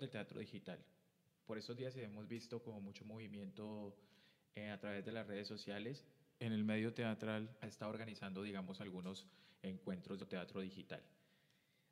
del teatro digital. Por estos días hemos visto como mucho movimiento eh, a través de las redes sociales. En el medio teatral está organizando, digamos, algunos encuentros de teatro digital.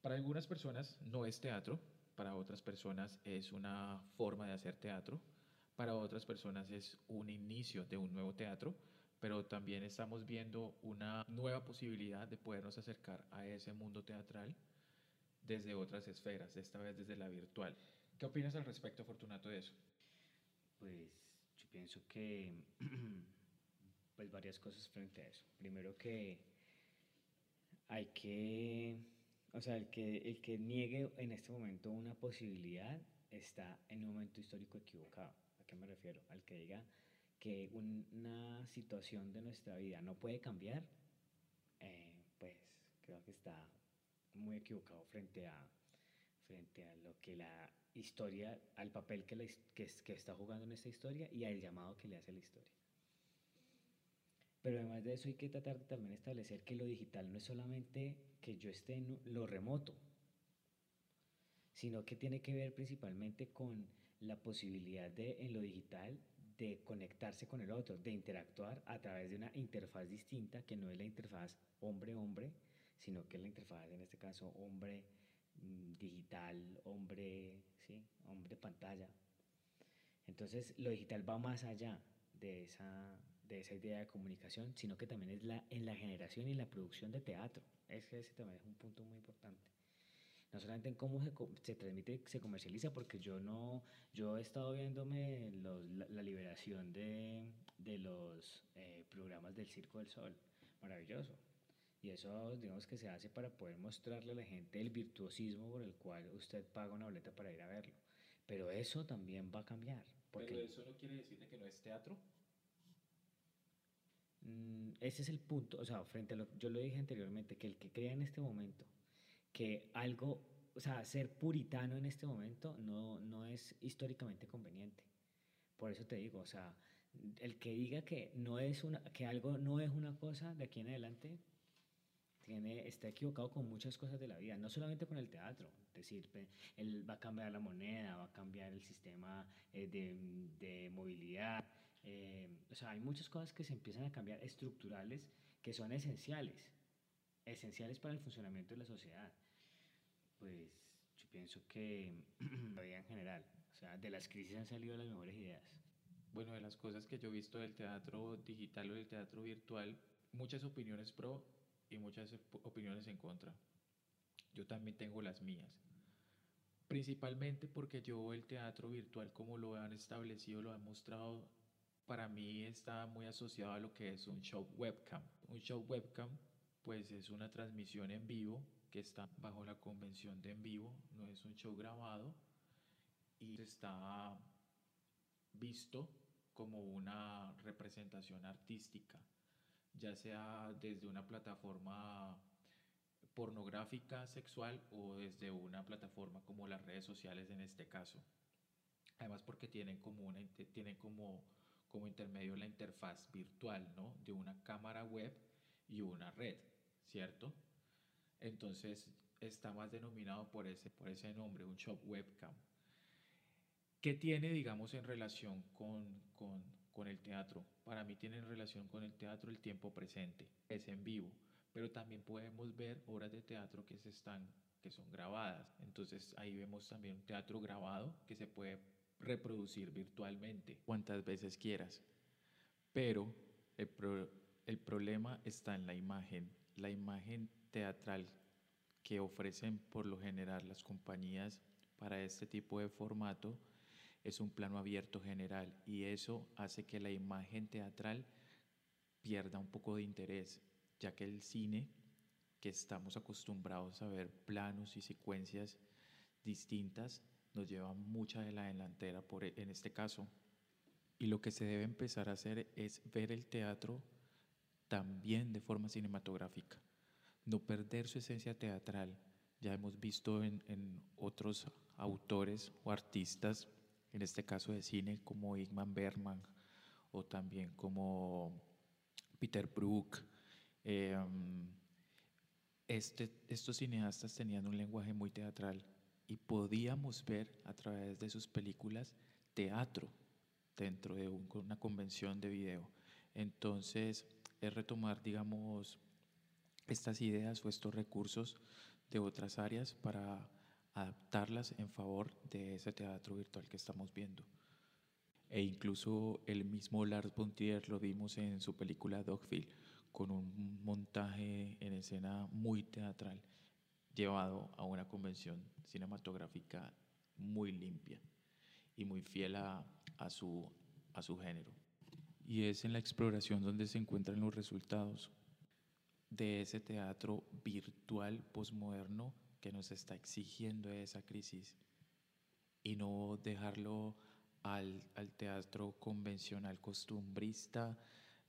Para algunas personas no es teatro, para otras personas es una forma de hacer teatro, para otras personas es un inicio de un nuevo teatro, pero también estamos viendo una nueva posibilidad de podernos acercar a ese mundo teatral desde otras esferas, esta vez desde la virtual. ¿Qué opinas al respecto, Fortunato, de eso? Pues yo pienso que pues varias cosas frente a eso. Primero que hay que o sea, el que, el que niegue en este momento una posibilidad está en un momento histórico equivocado. ¿A qué me refiero? Al que diga que una situación de nuestra vida no puede cambiar, eh, pues creo que está muy equivocado frente a, frente a lo que la historia, al papel que, la, que, que está jugando en esta historia y al llamado que le hace la historia. Pero además de eso hay que tratar de también establecer que lo digital no es solamente que yo esté en lo remoto, sino que tiene que ver principalmente con la posibilidad de en lo digital de conectarse con el otro, de interactuar a través de una interfaz distinta que no es la interfaz hombre-hombre, sino que la interfaz en este caso hombre mm, digital, hombre, ¿sí? hombre pantalla. Entonces lo digital va más allá de esa, de esa idea de comunicación, sino que también es la, en la generación y la producción de teatro. Es ese también es un punto muy importante. No solamente en cómo se, se transmite, se comercializa, porque yo no, yo he estado viéndome la, liberación de, de los eh, programas del Circo del Sol, maravilloso. Y eso, digamos que se hace para poder mostrarle a la gente el virtuosismo por el cual usted paga una boleta para ir a verlo. Pero eso también va a cambiar. Porque Pero eso no quiere decir que no es teatro. Mm, ese es el punto, o sea, frente a lo yo lo dije anteriormente, que el que crea en este momento que algo, o sea, ser puritano en este momento no, no es históricamente conveniente. Por eso te digo, o sea, el que diga que, no es una, que algo no es una cosa de aquí en adelante, tiene, está equivocado con muchas cosas de la vida, no solamente con el teatro, es decir, él va a cambiar la moneda, va a cambiar el sistema eh, de, de, movilidad, eh, o sea, hay muchas cosas que se empiezan a cambiar estructurales que son esenciales, esenciales para el funcionamiento de la sociedad. Pues yo pienso que la vida en general, o sea, de las crisis han salido las mejores ideas. Bueno, de las cosas que yo he visto del teatro digital o del teatro virtual, muchas opiniones pro y muchas opiniones en contra. Yo también tengo las mías. Principalmente porque yo el teatro virtual, como lo han establecido, lo han mostrado, para mí está muy asociado a lo que es un show webcam. Un show webcam, pues es una transmisión en vivo que está bajo la convención de en vivo, no es un show grabado y está visto como una representación artística ya sea desde una plataforma pornográfica sexual o desde una plataforma como las redes sociales en este caso. Además porque tienen como, una, tienen como, como intermedio la interfaz virtual ¿no? de una cámara web y una red, ¿cierto? Entonces está más denominado por ese, por ese nombre, un shop webcam. ¿Qué tiene, digamos, en relación con, con, con el teatro? Para mí tiene en relación con el teatro el tiempo presente, es en vivo, pero también podemos ver obras de teatro que, se están, que son grabadas. Entonces ahí vemos también un teatro grabado que se puede reproducir virtualmente cuantas veces quieras. Pero el, el problema está en la imagen, la imagen teatral que ofrecen por lo general las compañías para este tipo de formato es un plano abierto general y eso hace que la imagen teatral pierda un poco de interés, ya que el cine, que estamos acostumbrados a ver planos y secuencias distintas, nos lleva mucha de la delantera por, e, en este caso. Y lo que se debe empezar a hacer es ver el teatro también de forma cinematográfica, no perder su esencia teatral. Ya hemos visto en, en otros autores o artistas en este caso de cine como Ingmar Bergman o también como Peter Brook. Em, este, estos cineastas tenían un lenguaje muy teatral y podíamos ver a través de sus películas teatro dentro de una convención de video. Entonces, es retomar, digamos, estas ideas o estos recursos de otras áreas para adaptarlas en favor de ese teatro virtual que estamos viendo. E incluso el mismo Lars von lo vimos en su película Dogville, con un montaje en escena muy teatral, llevado a una convención cinematográfica muy limpia y muy fiel a, su, a su género. Y es en la exploración donde se encuentran los resultados de ese teatro virtual posmoderno que nos está exigiendo esa crisis y no dejarlo al, al teatro convencional costumbrista,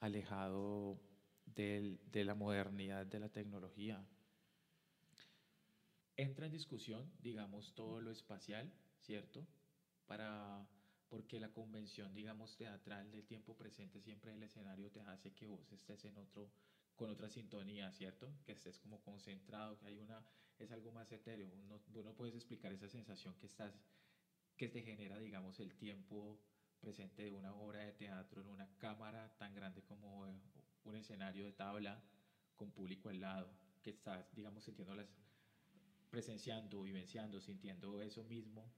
alejado del, de la modernidad de la tecnología. Entra en discusión, digamos, todo lo espacial, ¿cierto? Para, porque la convención, digamos, teatral del tiempo presente, siempre el escenario te hace que vos estés en otro, con otra sintonía, ¿cierto? Que estés como concentrado, que hay una, es algo más etéreo. Uno, vos no puedes explicar esa sensación que estás, que te genera, digamos, el tiempo presente de una obra de teatro en una cámara tan grande como un escenario de tabla con público al lado, que estás, digamos, sintiéndolas, presenciando, vivenciando, sintiendo eso mismo,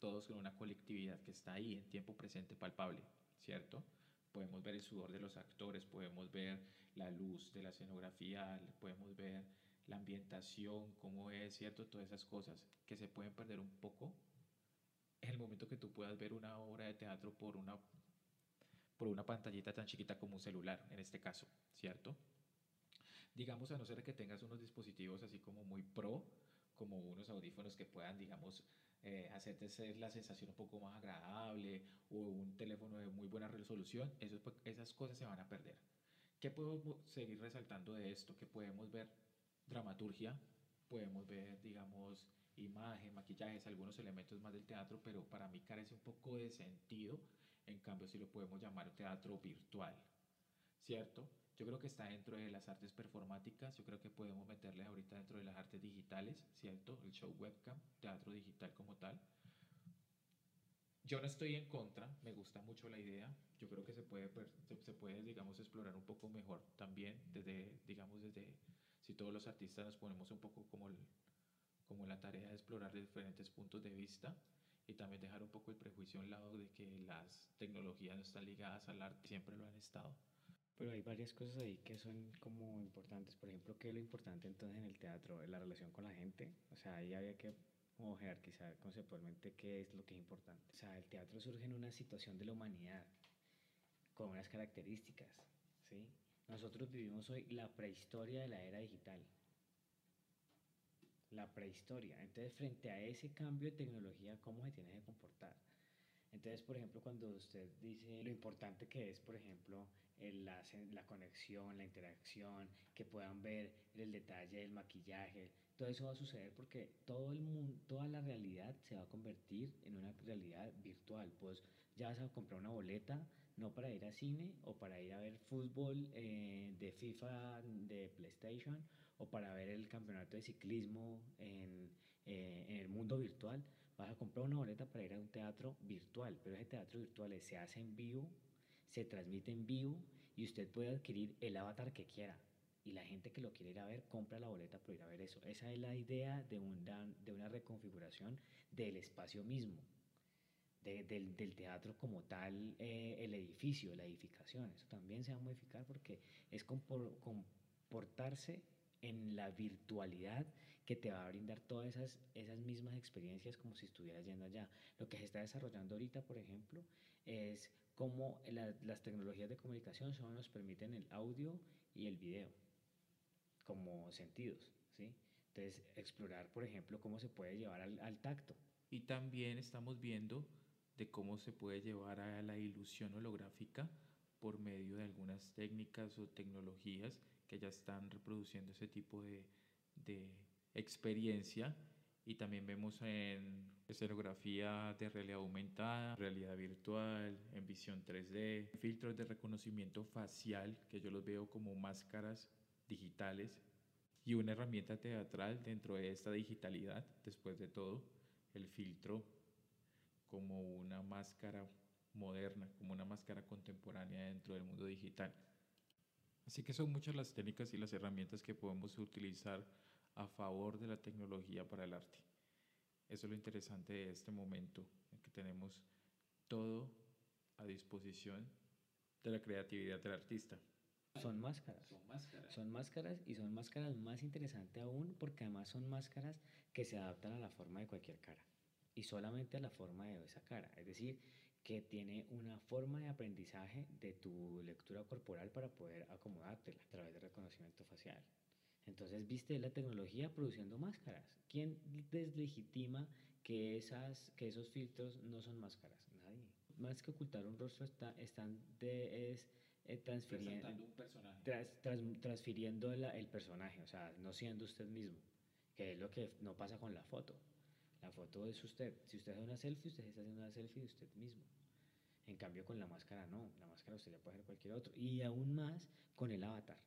todos con una colectividad que está ahí en tiempo presente palpable, ¿cierto? Podemos ver el sudor de los actores, podemos ver la luz de la escenografía, podemos ver la ambientación, cómo es, ¿cierto? Todas esas cosas que se pueden perder un poco en el momento que tú puedas ver una obra de teatro por una por una pantallita tan chiquita como un celular, en este caso, ¿cierto? Digamos, a no ser que tengas unos dispositivos así como muy pro, como unos audífonos que puedan, digamos, eh, hacerte ser la sensación un poco más agradable o un teléfono de muy buena resolución, eso, esas cosas se van a perder. ¿Qué podemos seguir resaltando de esto? Que podemos ver dramaturgia, podemos ver, digamos, imagen, maquillajes, algunos elementos más del teatro, pero para mí carece un poco de sentido en cambio, si lo podemos llamar teatro virtual, ¿cierto? Yo creo que está dentro de las artes performáticas, yo creo que podemos meterle ahorita dentro de las artes digitales, ¿cierto? El show webcam, teatro digital como tal. Yo no estoy en contra, me gusta mucho la idea, yo creo que se puede, se puede, digamos, explorar un poco mejor también desde, digamos, desde, si todos los artistas nos ponemos un poco como, como la tarea de explorar diferentes puntos de vista, y también dejar un poco el prejuicio a un lado de que las tecnologías no están ligadas al arte, siempre lo han estado. Pero hay varias cosas ahí que son como importantes. Por ejemplo, ¿qué es lo importante entonces en el teatro? La relación con la gente. O sea, ahí había que como jerarquizar conceptualmente qué es lo que es importante. O sea, el teatro surge en una situación de la humanidad con unas características, ¿sí? Nosotros vivimos hoy la prehistoria de la era digital la prehistoria. Entonces, frente a ese cambio de tecnología, ¿cómo se tiene que comportar? Entonces, por ejemplo, cuando usted dice lo importante que es, por ejemplo, el, la, la, conexión, la interacción, que puedan ver el detalle del maquillaje, todo eso va a suceder porque todo el mundo, toda la realidad se va a convertir en una realidad virtual. Pues ya vas a comprar una boleta, no para ir a cine o para ir a ver fútbol eh, de FIFA, de PlayStation o para ver el campeonato de ciclismo en, eh, en, el mundo virtual, vas a comprar una boleta para ir a un teatro virtual, pero ese teatro virtual se hace en vivo, se transmite en vivo y usted puede adquirir el avatar que quiera. Y la gente que lo quiere ir a ver, compra la boleta para ir a ver eso. Esa es la idea de una, de una reconfiguración del espacio mismo, del, del, teatro como tal, eh, el edificio, la edificación. Eso también se va a modificar porque es comportarse en la virtualidad que te va a brindar todas esas, esas mismas experiencias como si estuvieras yendo allá. Lo que se está desarrollando ahorita, por ejemplo, es cómo las tecnologías de comunicación solo nos permiten el audio y el video como sentidos, ¿sí? Entonces, explorar, por ejemplo, cómo se puede llevar al, al tacto. Y también estamos viendo de cómo se puede llevar a la ilusión holográfica por medio de algunas técnicas o tecnologías que ya están reproduciendo ese tipo de, de experiencia y también vemos en escenografía de realidad aumentada, realidad virtual, en visión 3D, filtros de reconocimiento facial, que yo los veo como máscaras digitales y una herramienta teatral dentro de esta digitalidad, después de todo, el filtro como una máscara moderna, como una máscara contemporánea dentro del mundo digital. Así que son muchas las técnicas y las herramientas que podemos utilizar a favor de la tecnología para el arte. Eso es lo interesante de este momento, en que tenemos todo a disposición de la creatividad del artista. Son máscaras. Son máscaras. Son máscaras y son máscaras más interesantes aún porque además son máscaras que se adaptan a la forma de cualquier cara y solamente a la forma de esa cara. Es decir, que tiene una forma de aprendizaje de tu lectura corporal para poder acomodártela a través de reconocimiento facial. Entonces, viste la tecnología produciendo máscaras. ¿Quién deslegitima que, esas, que esos filtros no son máscaras? Nadie. Más que ocultar un rostro, está, están de, es, eh, transfiriendo, un personaje. tras, tras, transfiriendo la, el personaje, o sea, no siendo usted mismo, que es lo que no pasa con la foto. La foto es usted. Si usted hace una selfie, usted está haciendo una selfie de usted mismo. En cambio, con la máscara no. La máscara usted le puede hacer cualquier otro. Y aún más con el avatar.